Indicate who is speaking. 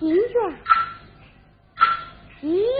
Speaker 1: 银子咦